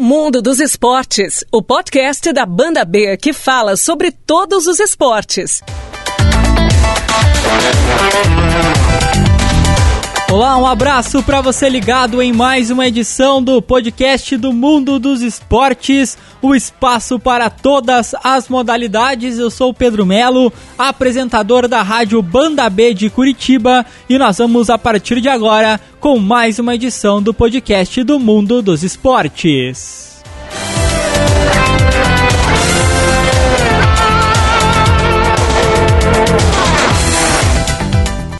Mundo dos Esportes, o podcast da Banda B que fala sobre todos os esportes. Olá, um abraço para você ligado em mais uma edição do podcast do Mundo dos Esportes, o espaço para todas as modalidades. Eu sou o Pedro Melo, apresentador da rádio Banda B de Curitiba, e nós vamos a partir de agora com mais uma edição do podcast do Mundo dos Esportes.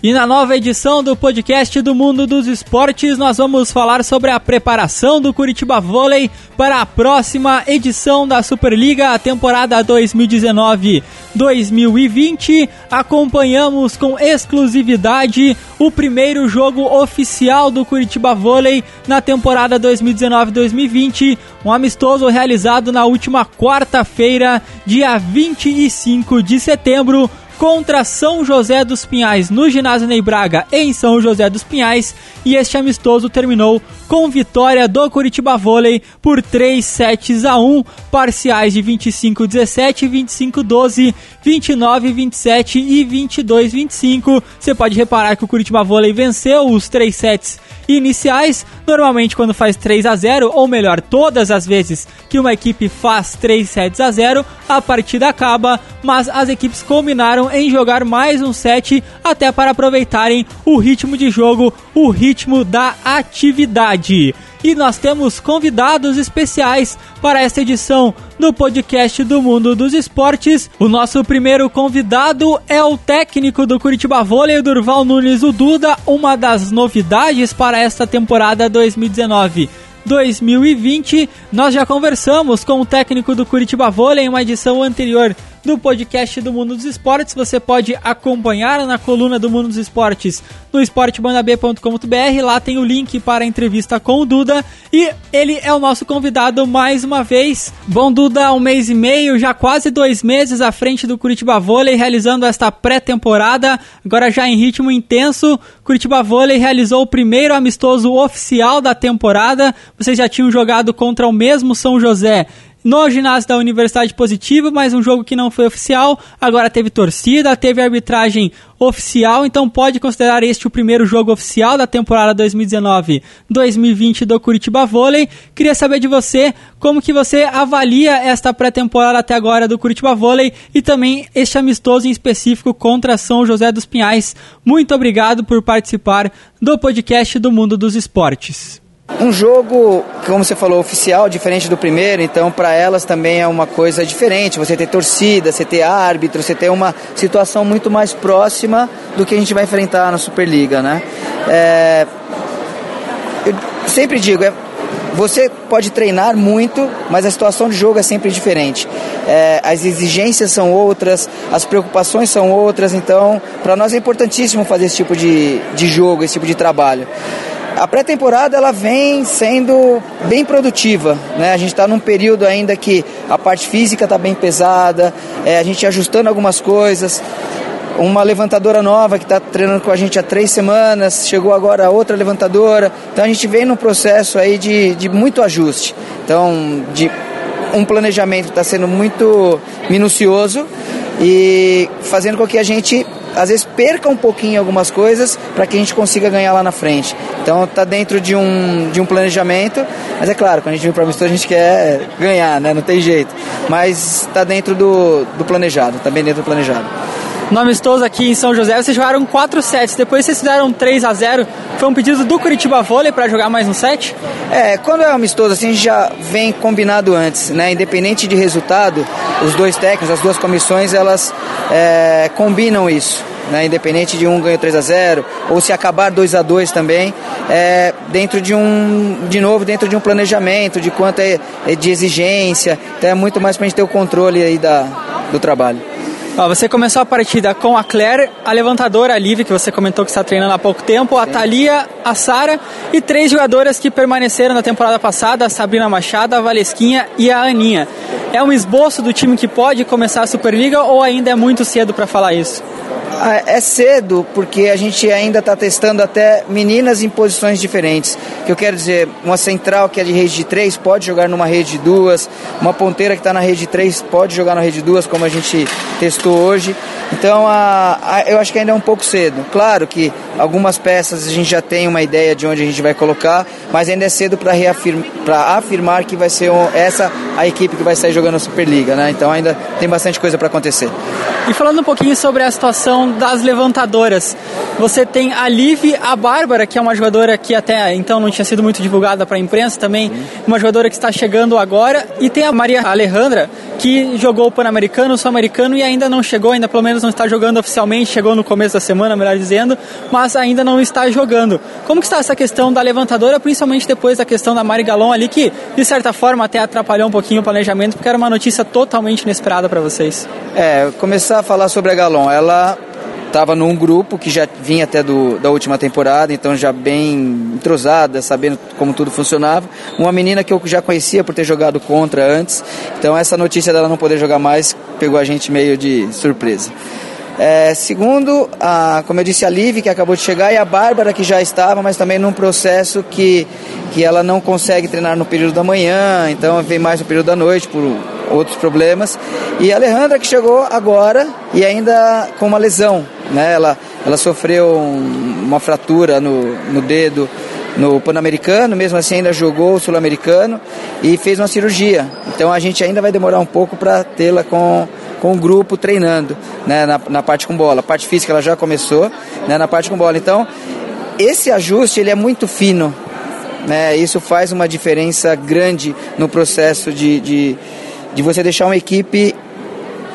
E na nova edição do podcast do Mundo dos Esportes, nós vamos falar sobre a preparação do Curitiba Vôlei para a próxima edição da Superliga, a temporada 2019-2020. Acompanhamos com exclusividade o primeiro jogo oficial do Curitiba Vôlei na temporada 2019-2020, um amistoso realizado na última quarta-feira, dia 25 de setembro contra São José dos Pinhais no ginásio Ney Braga em São José dos Pinhais e este amistoso terminou com vitória do Curitiba Vôlei por 3 sets a 1, parciais de 25-17, 25-12, 29-27 e 22-25. Você pode reparar que o Curitiba Vôlei venceu os três sets iniciais. Normalmente, quando faz 3 a 0, ou melhor, todas as vezes que uma equipe faz 3 sets a 0, a partida acaba, mas as equipes combinaram em jogar mais um set até para aproveitarem o ritmo de jogo, o ritmo da atividade e nós temos convidados especiais para esta edição do podcast do Mundo dos Esportes. O nosso primeiro convidado é o técnico do Curitiba Vôlei, Durval Nunes o Duda, uma das novidades para esta temporada 2019. 2020, nós já conversamos com o técnico do Curitiba Vôlei em uma edição anterior do podcast do Mundo dos Esportes. Você pode acompanhar na coluna do Mundo dos Esportes no esportebandab.com.br. Lá tem o link para a entrevista com o Duda. E ele é o nosso convidado mais uma vez. Bom, Duda, um mês e meio, já quase dois meses à frente do Curitiba Vôlei, realizando esta pré-temporada. Agora já em ritmo intenso. Curitiba Vôlei realizou o primeiro amistoso oficial da temporada. Vocês já tinham jogado contra o mesmo São José no ginásio da Universidade Positiva, mas um jogo que não foi oficial. Agora teve torcida, teve arbitragem oficial, então pode considerar este o primeiro jogo oficial da temporada 2019-2020 do Curitiba Vôlei. Queria saber de você como que você avalia esta pré-temporada até agora do Curitiba Vôlei e também este amistoso em específico contra São José dos Pinhais. Muito obrigado por participar do podcast do Mundo dos Esportes. Um jogo, como você falou, oficial, diferente do primeiro, então para elas também é uma coisa diferente. Você ter torcida, você ter árbitro, você ter uma situação muito mais próxima do que a gente vai enfrentar na Superliga, né? É, eu sempre digo, é, você pode treinar muito, mas a situação de jogo é sempre diferente. É, as exigências são outras, as preocupações são outras, então para nós é importantíssimo fazer esse tipo de, de jogo, esse tipo de trabalho. A pré-temporada ela vem sendo bem produtiva, né? A gente está num período ainda que a parte física está bem pesada, é, a gente ajustando algumas coisas. Uma levantadora nova que está treinando com a gente há três semanas, chegou agora outra levantadora. Então a gente vem num processo aí de, de muito ajuste. Então, de um planejamento que está sendo muito minucioso e fazendo com que a gente às vezes perca um pouquinho algumas coisas para que a gente consiga ganhar lá na frente. Então está dentro de um, de um planejamento, mas é claro, quando a gente vem para o a gente quer ganhar, né? não tem jeito. Mas está dentro do, do planejado, está bem dentro do planejado. No amistoso aqui em São José, vocês jogaram 4 sets, depois vocês fizeram 3 a 0 Foi um pedido do Curitiba Vôlei para jogar mais um set? É, quando é amistoso assim, a gente já vem combinado antes, né? Independente de resultado, os dois técnicos, as duas comissões, elas é, combinam isso. Né, independente de um ganho 3 a 0 ou se acabar 2 a 2 também, é, dentro de um, de novo, dentro de um planejamento, de quanto é, é de exigência, então é muito mais para a gente ter o controle aí da, do trabalho. Ó, você começou a partida com a Claire, a levantadora a Liv, que você comentou que está treinando há pouco tempo, Sim. a Thalia, a Sara e três jogadoras que permaneceram na temporada passada, a Sabrina Machado, a Valesquinha e a Aninha. É um esboço do time que pode começar a Superliga ou ainda é muito cedo para falar isso? Ah, é cedo porque a gente ainda está testando até meninas em posições diferentes. Que eu quero dizer, uma central que é de rede de três pode jogar numa rede de duas, uma ponteira que está na rede de três pode jogar na rede de duas, como a gente testou hoje. Então a, a, eu acho que ainda é um pouco cedo. Claro que algumas peças a gente já tem uma ideia de onde a gente vai colocar, mas ainda é cedo para afirmar que vai ser um, essa a equipe que vai sair jogando a Superliga, né? Então ainda tem bastante coisa para acontecer. E falando um pouquinho sobre a situação das levantadoras, você tem a Liv, a Bárbara, que é uma jogadora que até então não tinha sido muito divulgada para a imprensa também, uma jogadora que está chegando agora, e tem a Maria Alejandra, que jogou o Pan-Americano, o Sul-Americano e ainda não chegou, ainda pelo menos não está jogando oficialmente, chegou no começo da semana, melhor dizendo, mas ainda não está jogando. Como que está essa questão da levantadora, principalmente depois da questão da Mari Galon ali, que de certa forma até atrapalhou um pouquinho o planejamento, porque era uma notícia totalmente inesperada para vocês? É, começar a falar sobre a Galon. Ela estava num grupo que já vinha até do, da última temporada, então já bem entrosada, sabendo como tudo funcionava. Uma menina que eu já conhecia por ter jogado contra antes, então essa notícia dela não poder jogar mais pegou a gente meio de surpresa. É, segundo, a, como eu disse, a Liv, que acabou de chegar, e a Bárbara, que já estava, mas também num processo que, que ela não consegue treinar no período da manhã, então vem mais no período da noite por outros problemas. E a Alejandra, que chegou agora e ainda com uma lesão, né? Ela, ela sofreu um, uma fratura no, no dedo no Pan-Americano, mesmo assim ainda jogou o Sul-Americano e fez uma cirurgia. Então a gente ainda vai demorar um pouco para tê-la com com o grupo treinando né, na, na parte com bola. A parte física ela já começou né, na parte com bola. Então, esse ajuste ele é muito fino. Né? Isso faz uma diferença grande no processo de, de, de você deixar uma equipe,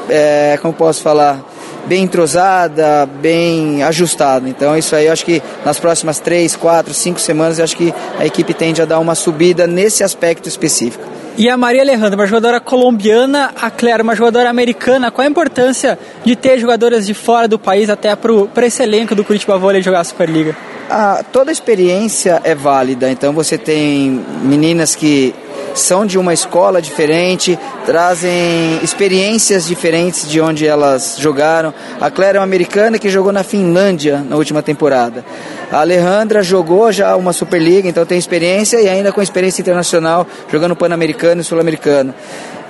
é, como posso falar, bem entrosada, bem ajustada. Então isso aí eu acho que nas próximas três, quatro, cinco semanas eu acho que a equipe tende a dar uma subida nesse aspecto específico. E a Maria Alejandra, uma jogadora colombiana, a Claire, uma jogadora americana. Qual a importância de ter jogadoras de fora do país até para esse elenco do Curitiba Vôlei jogar a Superliga? Ah, toda experiência é válida, então você tem meninas que são de uma escola diferente, trazem experiências diferentes de onde elas jogaram. A Claire é uma americana que jogou na Finlândia na última temporada. A Alejandra jogou já uma Superliga, então tem experiência e ainda com experiência internacional, jogando Pan-Americano e Sul-Americano.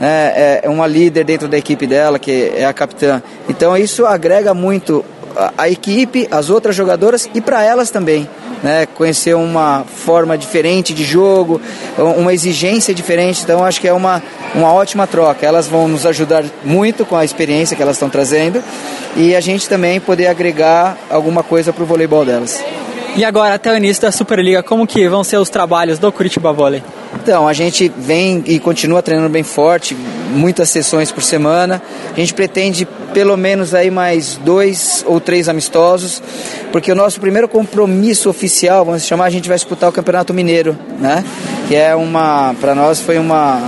É, é uma líder dentro da equipe dela, que é a capitã. Então isso agrega muito a, a equipe, as outras jogadoras e para elas também né, conhecer uma forma diferente de jogo, uma exigência diferente. Então acho que é uma, uma ótima troca. Elas vão nos ajudar muito com a experiência que elas estão trazendo e a gente também poder agregar alguma coisa para o voleibol delas. E agora, até o início da Superliga, como que vão ser os trabalhos do Curitiba Volley? Então, a gente vem e continua treinando bem forte, muitas sessões por semana. A gente pretende pelo menos aí mais dois ou três amistosos, porque o nosso primeiro compromisso oficial, vamos chamar, a gente vai disputar o Campeonato Mineiro, né? Que é uma, para nós foi uma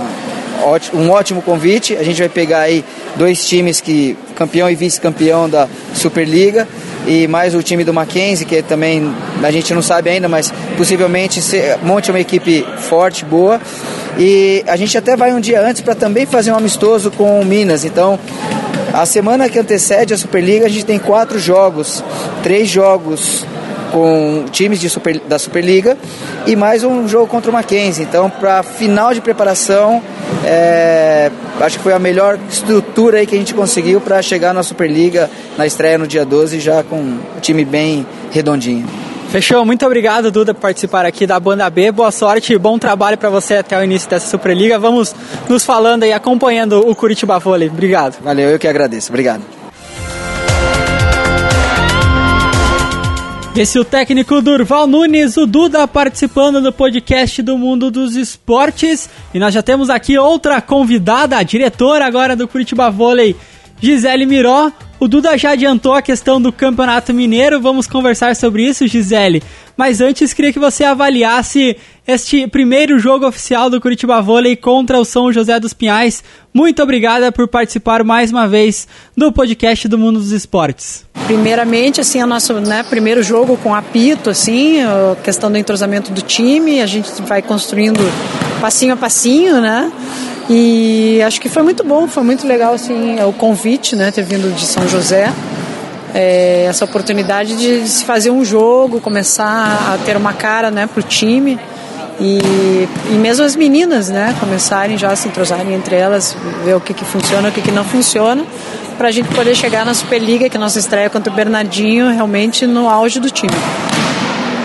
um ótimo convite. A gente vai pegar aí dois times que campeão e vice-campeão da Superliga e mais o time do Mackenzie, que também a gente não sabe ainda, mas possivelmente monte uma equipe forte, boa. E a gente até vai um dia antes para também fazer um amistoso com o Minas. Então, a semana que antecede a Superliga, a gente tem quatro jogos, três jogos com times de super, da Superliga e mais um jogo contra o Mackenzie. Então, para final de preparação, é, acho que foi a melhor estrutura aí que a gente conseguiu para chegar na Superliga na estreia no dia 12 já com o time bem redondinho. Fechou, muito obrigado Duda por participar aqui da Banda B. Boa sorte e bom trabalho para você até o início dessa Superliga. Vamos nos falando e acompanhando o Curitiba Vôlei. Obrigado. Valeu, eu que agradeço. Obrigado. Esse é o técnico Durval Nunes, o Duda participando do podcast do Mundo dos Esportes. E nós já temos aqui outra convidada, a diretora agora do Curitiba Vôlei, Gisele Miró. O Duda já adiantou a questão do Campeonato Mineiro, vamos conversar sobre isso, Gisele. Mas antes, queria que você avaliasse este primeiro jogo oficial do Curitiba Vôlei contra o São José dos Pinhais. Muito obrigada por participar mais uma vez do podcast do Mundo dos Esportes. Primeiramente, assim, o nosso né, primeiro jogo com apito, assim, a questão do entrosamento do time, a gente vai construindo passinho a passinho, né? E acho que foi muito bom, foi muito legal assim o convite, né, ter vindo de São José. É, essa oportunidade de se fazer um jogo, começar a ter uma cara né, para o time. E, e mesmo as meninas, né, começarem já a se entrosarem entre elas, ver o que, que funciona, o que, que não funciona, para a gente poder chegar na Superliga, que é nossa estreia contra o Bernardinho, realmente no auge do time.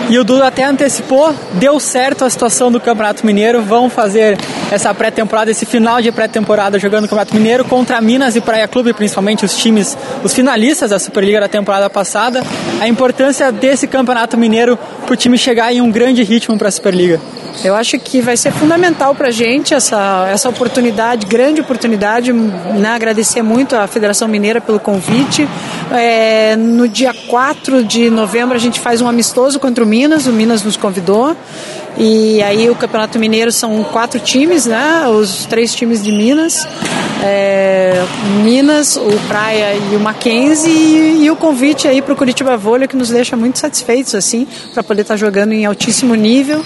E o Duda até antecipou, deu certo a situação do Campeonato Mineiro. Vão fazer essa pré-temporada, esse final de pré-temporada jogando o Campeonato Mineiro contra Minas e Praia Clube, principalmente os times, os finalistas da Superliga da temporada passada. A importância desse Campeonato Mineiro para o time chegar em um grande ritmo para a Superliga. Eu acho que vai ser fundamental para a gente essa, essa oportunidade, grande oportunidade. Né? Agradecer muito à Federação Mineira pelo convite. É, no dia 4 de novembro a gente faz um amistoso contra o Minas, o Minas nos convidou. E aí o Campeonato Mineiro são quatro times, né? Os três times de Minas. É, Minas, o Praia e o Mackenzie e, e o convite aí para o Curitiba Vôlei que nos deixa muito satisfeitos assim para poder estar tá jogando em altíssimo nível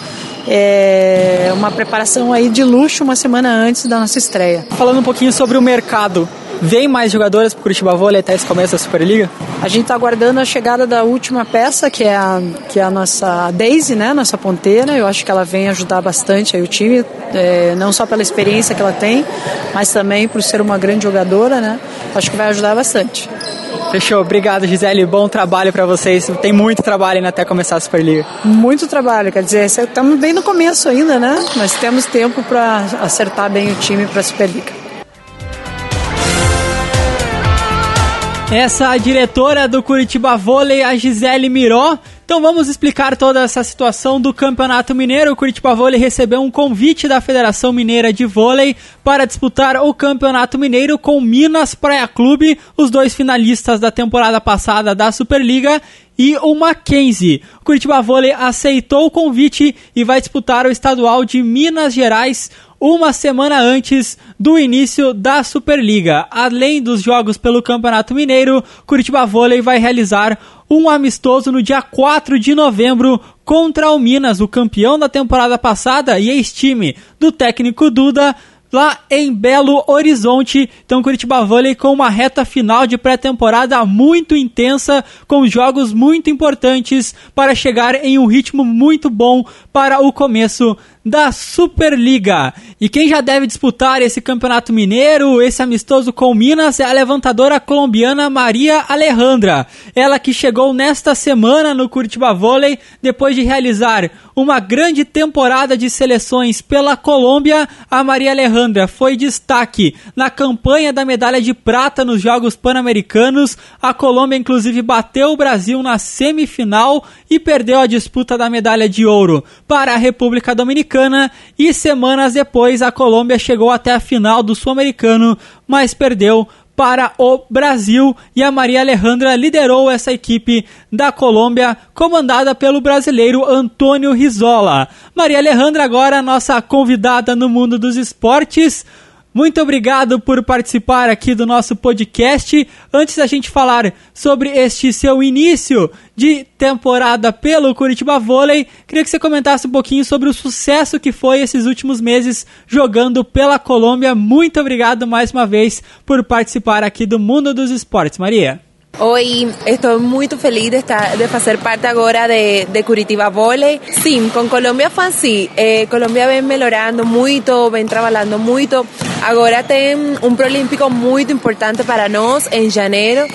é uma preparação aí de luxo uma semana antes da nossa estreia. Falando um pouquinho sobre o mercado, Vem mais jogadoras para o Curitiba Vôlei até esse começo da Superliga? A gente está aguardando a chegada da última peça, que é a, que é a nossa Daisy, né, nossa ponteira. Eu acho que ela vem ajudar bastante aí o time, é, não só pela experiência que ela tem, mas também por ser uma grande jogadora, né? Acho que vai ajudar bastante. Fechou, obrigado Gisele, bom trabalho para vocês. Tem muito trabalho ainda até começar a Superliga. Muito trabalho, quer dizer, estamos bem no começo ainda, né? Mas temos tempo para acertar bem o time para a Superliga. Essa a diretora do Curitiba Vôlei, a Gisele Miró. Então vamos explicar toda essa situação do Campeonato Mineiro. O Curitiba Vôlei recebeu um convite da Federação Mineira de Vôlei para disputar o Campeonato Mineiro com Minas Praia Clube, os dois finalistas da temporada passada da Superliga, e o Mackenzie. O Curitiba Vôlei aceitou o convite e vai disputar o estadual de Minas Gerais uma semana antes do início da Superliga. Além dos jogos pelo Campeonato Mineiro, Curitiba Vôlei vai realizar um amistoso no dia 4 de novembro contra o Minas, o campeão da temporada passada e ex-time do técnico Duda lá em Belo Horizonte. Então, Curitiba Vôlei com uma reta final de pré-temporada muito intensa, com jogos muito importantes para chegar em um ritmo muito bom para o começo da Superliga. E quem já deve disputar esse Campeonato Mineiro, esse amistoso com Minas, é a levantadora colombiana Maria Alejandra. Ela que chegou nesta semana no Curitiba Vôlei depois de realizar uma grande temporada de seleções pela Colômbia. A Maria Alejandra foi destaque na campanha da medalha de prata nos Jogos Pan-Americanos. A Colômbia inclusive bateu o Brasil na semifinal e perdeu a disputa da medalha de ouro para a República Dominicana e semanas depois a Colômbia chegou até a final do Sul-Americano, mas perdeu para o Brasil e a Maria Alejandra liderou essa equipe da Colômbia, comandada pelo brasileiro Antônio Rizola. Maria Alejandra agora nossa convidada no mundo dos esportes. Muito obrigado por participar aqui do nosso podcast. Antes da gente falar sobre este seu início de temporada pelo Curitiba Vôlei, queria que você comentasse um pouquinho sobre o sucesso que foi esses últimos meses jogando pela Colômbia. Muito obrigado mais uma vez por participar aqui do Mundo dos Esportes, Maria. Hoy estoy muy feliz de, estar, de parte ahora de, de Curitiba Volley. Sí, con Colombia fue así. Eh, Colombia ven mejorando mucho, ven trabajando mucho. Ahora ten un preolímpico muy importante para nos en janeiro.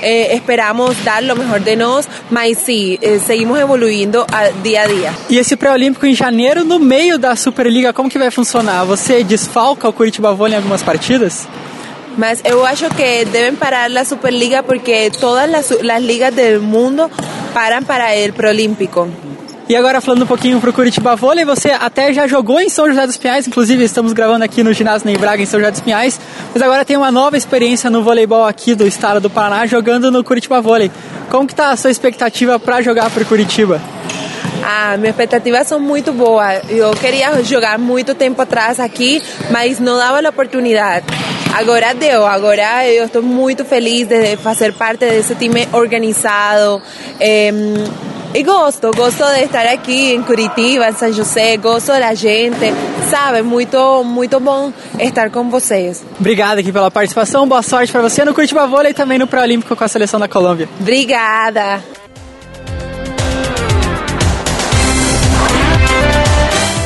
Eh, esperamos dar lo mejor de nós, mas sim, eh, seguimos evoluindo a, dia a dia. E esse pré-olímpico em janeiro, no meio da Superliga, como que vai funcionar? Você desfalca o Curitiba Volley em algumas partidas? Mas eu acho que devem parar a Superliga porque todas as, ligas do mundo param para o Prolímpico. E agora falando um pouquinho pro Curitiba Vôlei, você até já jogou em São José dos Pinhais, inclusive estamos gravando aqui no ginásio Ney Braga em São José dos Pinhais, mas agora tem uma nova experiência no voleibol aqui do estado do Paraná, jogando no Curitiba Vôlei. Como que tá a sua expectativa para jogar pro Curitiba? Ah, minhas expectativas são muito boas. Eu queria jogar muito tempo atrás aqui, mas não dava a oportunidade. Agora deu, agora eu estou muito feliz de fazer parte desse time organizado. Eh, E gosto, gosto de estar aqui em Curitiba, em São José, gosto da gente, sabe? Muito, muito bom estar com vocês. Obrigado aqui pela participação, boa sorte para você no Curitiba Vôlei e também no Pré-Olímpico com a seleção da Colômbia. Obrigada.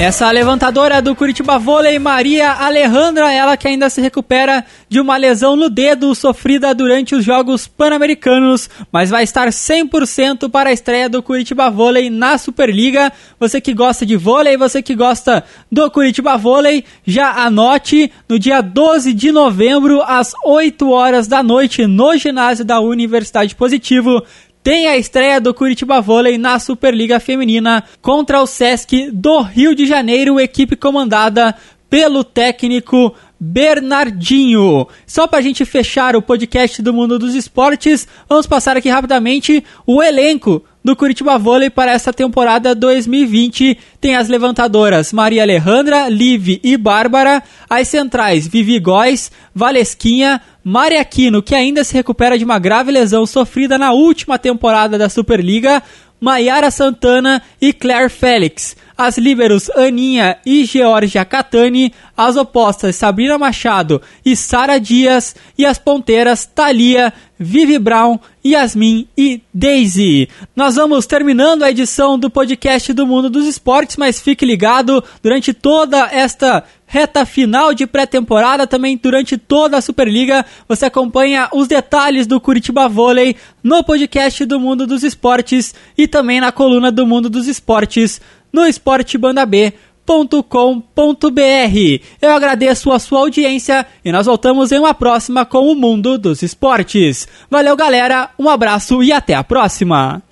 Essa levantadora do Curitiba Vôlei, Maria Alejandra, ela que ainda se recupera de uma lesão no dedo sofrida durante os Jogos Pan-Americanos, mas vai estar 100% para a estreia do Curitiba Vôlei na Superliga. Você que gosta de vôlei, você que gosta do Curitiba Vôlei, já anote no dia 12 de novembro, às 8 horas da noite, no ginásio da Universidade Positivo tem a estreia do Curitiba Vôlei na Superliga Feminina contra o Sesc do Rio de Janeiro, equipe comandada pelo técnico Bernardinho. Só para a gente fechar o podcast do Mundo dos Esportes, vamos passar aqui rapidamente o elenco do Curitiba Vôlei para essa temporada 2020. Tem as levantadoras Maria Alejandra, Liv e Bárbara, as centrais Vivi Góes, Valesquinha, Maria Aquino, que ainda se recupera de uma grave lesão sofrida na última temporada da Superliga, Maiara Santana e Claire Félix. As líberos Aninha e Georgia Catani, as opostas Sabrina Machado e Sara Dias e as ponteiras Thalia, Vivi Brown, Yasmin e Daisy. Nós vamos terminando a edição do podcast do Mundo dos Esportes, mas fique ligado durante toda esta reta final de pré-temporada, também durante toda a Superliga, você acompanha os detalhes do Curitiba Vôlei no podcast do Mundo dos Esportes e também na coluna do Mundo dos Esportes no esportebandab.com.br. Eu agradeço a sua audiência e nós voltamos em uma próxima com o Mundo dos Esportes. Valeu, galera, um abraço e até a próxima!